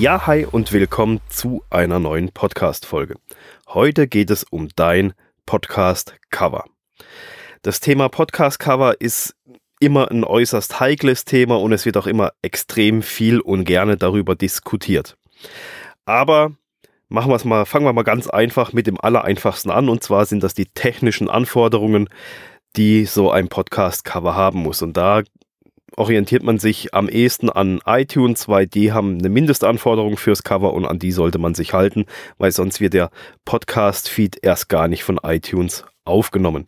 Ja, hi und willkommen zu einer neuen Podcast-Folge. Heute geht es um dein Podcast-Cover. Das Thema Podcast-Cover ist immer ein äußerst heikles Thema und es wird auch immer extrem viel und gerne darüber diskutiert. Aber machen wir es mal, fangen wir mal ganz einfach mit dem Allereinfachsten an und zwar sind das die technischen Anforderungen, die so ein Podcast-Cover haben muss. Und da orientiert man sich am ehesten an iTunes, weil die haben eine Mindestanforderung fürs Cover und an die sollte man sich halten, weil sonst wird der Podcast-Feed erst gar nicht von iTunes aufgenommen.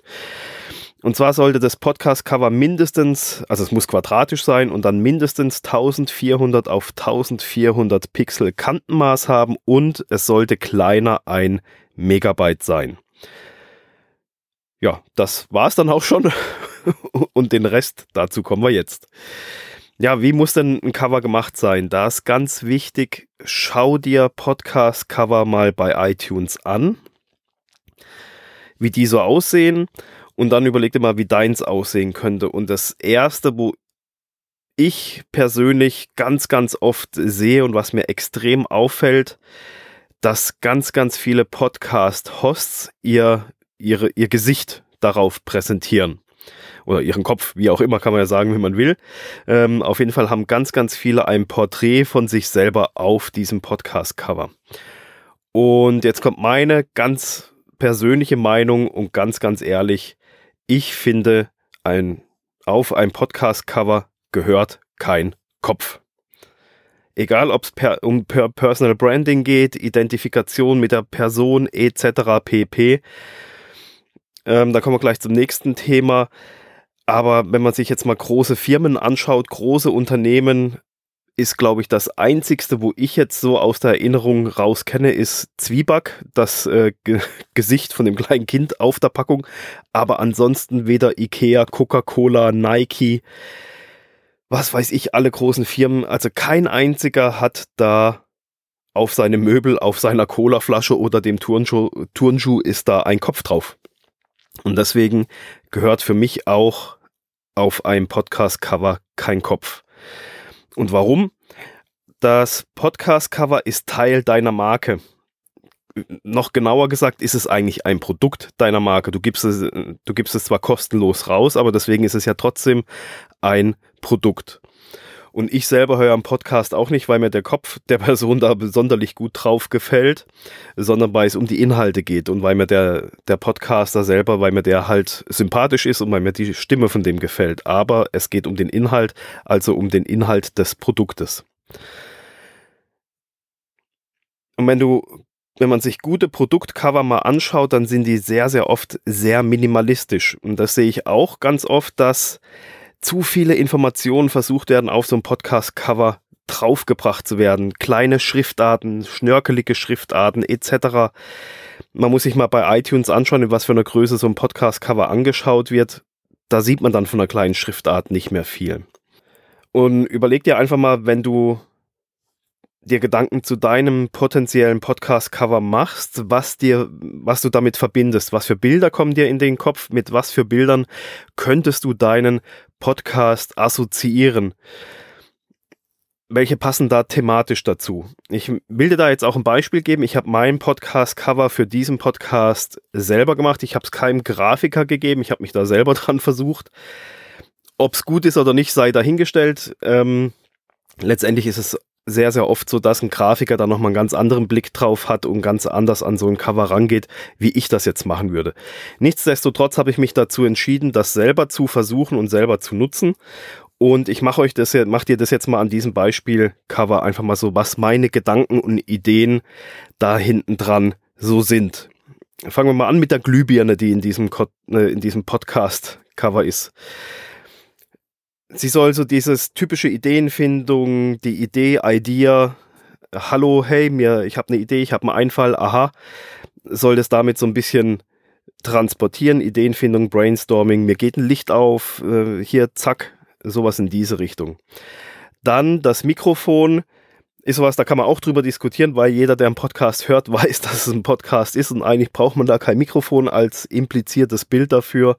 Und zwar sollte das Podcast-Cover mindestens, also es muss quadratisch sein und dann mindestens 1400 auf 1400 Pixel Kantenmaß haben und es sollte kleiner ein Megabyte sein. Ja, das war es dann auch schon und den Rest, dazu kommen wir jetzt. Ja, wie muss denn ein Cover gemacht sein? Da ist ganz wichtig, schau dir Podcast-Cover mal bei iTunes an, wie die so aussehen und dann überleg dir mal, wie deins aussehen könnte. Und das erste, wo ich persönlich ganz, ganz oft sehe und was mir extrem auffällt, dass ganz, ganz viele Podcast-Hosts ihr, ihr Gesicht darauf präsentieren oder ihren Kopf, wie auch immer, kann man ja sagen, wie man will. Ähm, auf jeden Fall haben ganz, ganz viele ein Porträt von sich selber auf diesem Podcast-Cover. Und jetzt kommt meine ganz persönliche Meinung und ganz, ganz ehrlich, ich finde, ein, auf ein Podcast-Cover gehört kein Kopf. Egal, ob es per, um per Personal Branding geht, Identifikation mit der Person etc. pp. Ähm, da kommen wir gleich zum nächsten Thema. Aber wenn man sich jetzt mal große Firmen anschaut, große Unternehmen, ist, glaube ich, das einzigste, wo ich jetzt so aus der Erinnerung raus kenne, ist Zwieback, das äh, Gesicht von dem kleinen Kind auf der Packung. Aber ansonsten weder Ikea, Coca-Cola, Nike, was weiß ich, alle großen Firmen. Also kein einziger hat da auf seinem Möbel, auf seiner Colaflasche oder dem Turnschuh, Turnschuh ist da ein Kopf drauf. Und deswegen gehört für mich auch auf einem Podcast-Cover kein Kopf. Und warum? Das Podcast-Cover ist Teil deiner Marke. Noch genauer gesagt ist es eigentlich ein Produkt deiner Marke. Du gibst es, du gibst es zwar kostenlos raus, aber deswegen ist es ja trotzdem ein Produkt. Und ich selber höre am Podcast auch nicht, weil mir der Kopf der Person da besonderlich gut drauf gefällt, sondern weil es um die Inhalte geht und weil mir der, der Podcaster selber, weil mir der halt sympathisch ist und weil mir die Stimme von dem gefällt. Aber es geht um den Inhalt, also um den Inhalt des Produktes. Und wenn du wenn man sich gute Produktcover mal anschaut, dann sind die sehr, sehr oft sehr minimalistisch. Und das sehe ich auch ganz oft, dass zu viele Informationen versucht werden, auf so ein Podcast-Cover draufgebracht zu werden. Kleine Schriftarten, schnörkelige Schriftarten etc. Man muss sich mal bei iTunes anschauen, in was für einer Größe so ein Podcast-Cover angeschaut wird. Da sieht man dann von einer kleinen Schriftart nicht mehr viel. Und überleg dir einfach mal, wenn du dir Gedanken zu deinem potenziellen Podcast-Cover machst, was dir, was du damit verbindest, was für Bilder kommen dir in den Kopf, mit was für Bildern könntest du deinen Podcast assoziieren? Welche passen da thematisch dazu? Ich will dir da jetzt auch ein Beispiel geben. Ich habe mein Podcast-Cover für diesen Podcast selber gemacht. Ich habe es keinem Grafiker gegeben. Ich habe mich da selber dran versucht. Ob es gut ist oder nicht, sei dahingestellt. Ähm, letztendlich ist es sehr, sehr oft so, dass ein Grafiker da nochmal einen ganz anderen Blick drauf hat und ganz anders an so ein Cover rangeht, wie ich das jetzt machen würde. Nichtsdestotrotz habe ich mich dazu entschieden, das selber zu versuchen und selber zu nutzen. Und ich mache euch das, mache dir das jetzt mal an diesem Beispiel Cover einfach mal so, was meine Gedanken und Ideen da hinten dran so sind. Fangen wir mal an mit der Glühbirne, die in diesem, äh, in diesem Podcast Cover ist sie soll so dieses typische Ideenfindung, die Idee, Idea, hallo, hey, mir, ich habe eine Idee, ich habe einen Einfall, aha, soll das damit so ein bisschen transportieren, Ideenfindung, Brainstorming, mir geht ein Licht auf, äh, hier, zack, sowas in diese Richtung. Dann das Mikrofon ist sowas, da kann man auch drüber diskutieren, weil jeder, der einen Podcast hört, weiß, dass es ein Podcast ist und eigentlich braucht man da kein Mikrofon als impliziertes Bild dafür.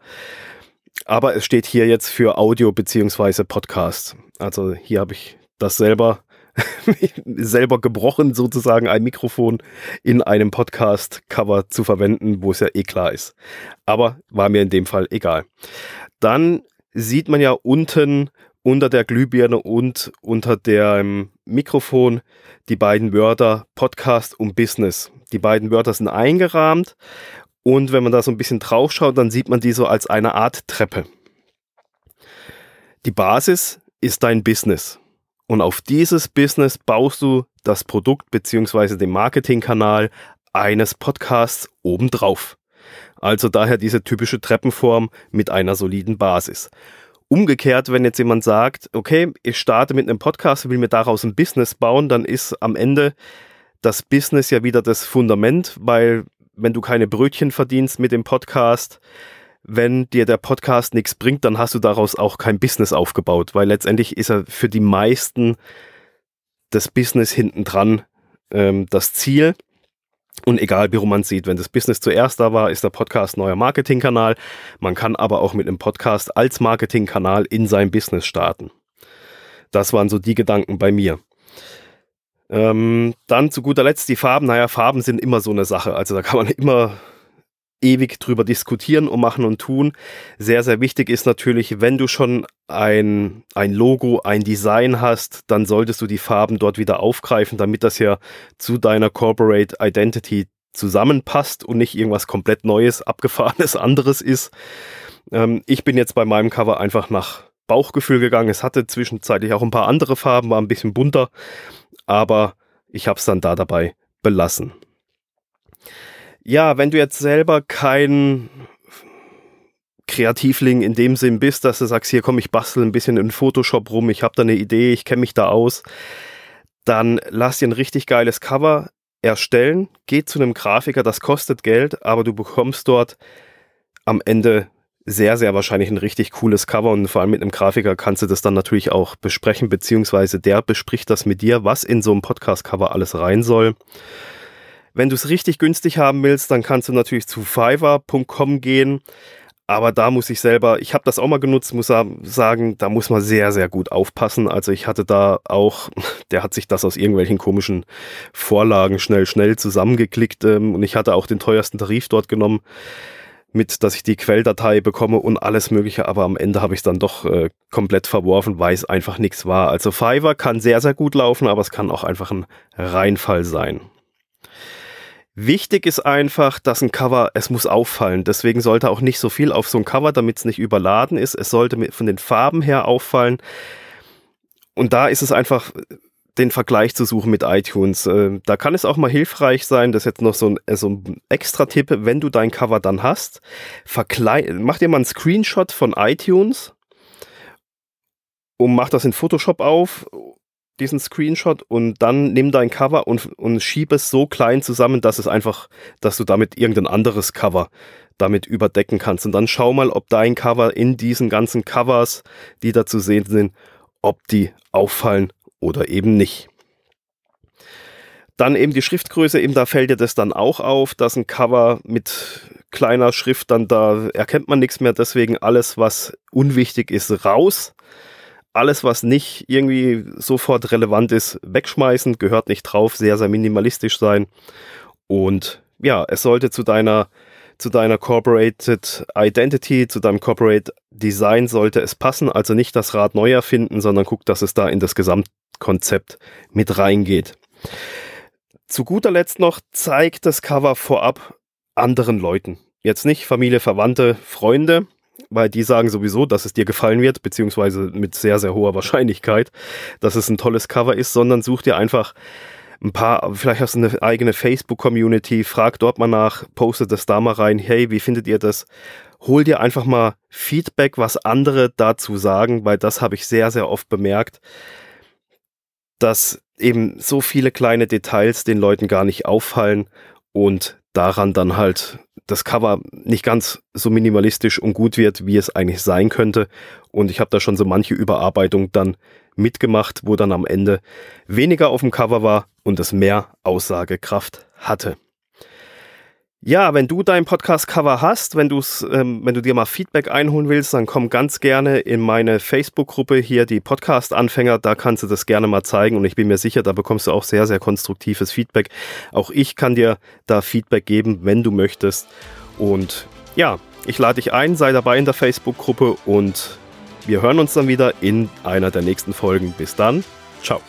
Aber es steht hier jetzt für Audio beziehungsweise Podcast. Also hier habe ich das selber selber gebrochen, sozusagen ein Mikrofon in einem Podcast-Cover zu verwenden, wo es ja eh klar ist. Aber war mir in dem Fall egal. Dann sieht man ja unten unter der Glühbirne und unter dem Mikrofon die beiden Wörter Podcast und Business. Die beiden Wörter sind eingerahmt und wenn man da so ein bisschen drauf schaut, dann sieht man die so als eine Art Treppe. Die Basis ist dein Business. Und auf dieses Business baust du das Produkt bzw. den Marketingkanal eines Podcasts obendrauf. Also daher diese typische Treppenform mit einer soliden Basis. Umgekehrt, wenn jetzt jemand sagt, okay, ich starte mit einem Podcast, will mir daraus ein Business bauen, dann ist am Ende das Business ja wieder das Fundament, weil wenn du keine Brötchen verdienst mit dem Podcast, wenn dir der Podcast nichts bringt, dann hast du daraus auch kein Business aufgebaut, weil letztendlich ist er für die meisten das Business hinten dran ähm, das Ziel. Und egal, wie rum man sieht, wenn das Business zuerst da war, ist der Podcast neuer Marketingkanal. Man kann aber auch mit einem Podcast als Marketingkanal in sein Business starten. Das waren so die Gedanken bei mir. Ähm, dann zu guter Letzt die Farben. Naja, Farben sind immer so eine Sache. Also da kann man immer ewig drüber diskutieren und machen und tun. Sehr, sehr wichtig ist natürlich, wenn du schon ein, ein Logo, ein Design hast, dann solltest du die Farben dort wieder aufgreifen, damit das ja zu deiner Corporate Identity zusammenpasst und nicht irgendwas komplett Neues, abgefahrenes anderes ist. Ähm, ich bin jetzt bei meinem Cover einfach nach Bauchgefühl gegangen. Es hatte zwischenzeitlich auch ein paar andere Farben, war ein bisschen bunter, aber ich habe es dann da dabei belassen. Ja, wenn du jetzt selber kein Kreativling in dem Sinn bist, dass du sagst, hier komm, ich bastel ein bisschen in Photoshop rum, ich habe da eine Idee, ich kenne mich da aus, dann lass dir ein richtig geiles Cover erstellen, geh zu einem Grafiker, das kostet Geld, aber du bekommst dort am Ende sehr, sehr wahrscheinlich ein richtig cooles Cover und vor allem mit einem Grafiker kannst du das dann natürlich auch besprechen, beziehungsweise der bespricht das mit dir, was in so einem Podcast-Cover alles rein soll. Wenn du es richtig günstig haben willst, dann kannst du natürlich zu fiverr.com gehen. Aber da muss ich selber, ich habe das auch mal genutzt, muss sagen, da muss man sehr, sehr gut aufpassen. Also ich hatte da auch, der hat sich das aus irgendwelchen komischen Vorlagen schnell, schnell zusammengeklickt ähm, und ich hatte auch den teuersten Tarif dort genommen, mit, dass ich die Quelldatei bekomme und alles mögliche, aber am Ende habe ich es dann doch äh, komplett verworfen, weil es einfach nichts war. Also Fiverr kann sehr, sehr gut laufen, aber es kann auch einfach ein Reinfall sein. Wichtig ist einfach, dass ein Cover, es muss auffallen. Deswegen sollte auch nicht so viel auf so ein Cover, damit es nicht überladen ist. Es sollte von den Farben her auffallen. Und da ist es einfach den Vergleich zu suchen mit iTunes. Äh, da kann es auch mal hilfreich sein, das ist jetzt noch so ein, äh, so ein extra Tipp, wenn du dein Cover dann hast, mach dir mal einen Screenshot von iTunes und mach das in Photoshop auf diesen Screenshot und dann nimm dein Cover und, und schieb es so klein zusammen, dass es einfach, dass du damit irgendein anderes Cover damit überdecken kannst. Und dann schau mal, ob dein Cover in diesen ganzen Covers, die da zu sehen sind, ob die auffallen oder eben nicht. Dann eben die Schriftgröße, eben da fällt dir das dann auch auf, dass ein Cover mit kleiner Schrift dann da erkennt man nichts mehr, deswegen alles, was unwichtig ist, raus alles, was nicht irgendwie sofort relevant ist, wegschmeißen, gehört nicht drauf, sehr, sehr minimalistisch sein. Und ja, es sollte zu deiner, zu deiner Corporated Identity, zu deinem Corporate Design sollte es passen. Also nicht das Rad neu erfinden, sondern guck, dass es da in das Gesamtkonzept mit reingeht. Zu guter Letzt noch, zeig das Cover vorab anderen Leuten. Jetzt nicht Familie, Verwandte, Freunde, weil die sagen sowieso, dass es dir gefallen wird, beziehungsweise mit sehr, sehr hoher Wahrscheinlichkeit, dass es ein tolles Cover ist, sondern such dir einfach ein paar, vielleicht hast du eine eigene Facebook-Community, frag dort mal nach, poste das da mal rein, hey, wie findet ihr das? Hol dir einfach mal Feedback, was andere dazu sagen, weil das habe ich sehr, sehr oft bemerkt, dass eben so viele kleine Details den Leuten gar nicht auffallen und daran dann halt das Cover nicht ganz so minimalistisch und gut wird, wie es eigentlich sein könnte. Und ich habe da schon so manche Überarbeitung dann mitgemacht, wo dann am Ende weniger auf dem Cover war und es mehr Aussagekraft hatte. Ja, wenn du dein Podcast-Cover hast, wenn, du's, ähm, wenn du dir mal Feedback einholen willst, dann komm ganz gerne in meine Facebook-Gruppe hier, die Podcast-Anfänger. Da kannst du das gerne mal zeigen und ich bin mir sicher, da bekommst du auch sehr, sehr konstruktives Feedback. Auch ich kann dir da Feedback geben, wenn du möchtest. Und ja, ich lade dich ein, sei dabei in der Facebook-Gruppe und wir hören uns dann wieder in einer der nächsten Folgen. Bis dann, ciao.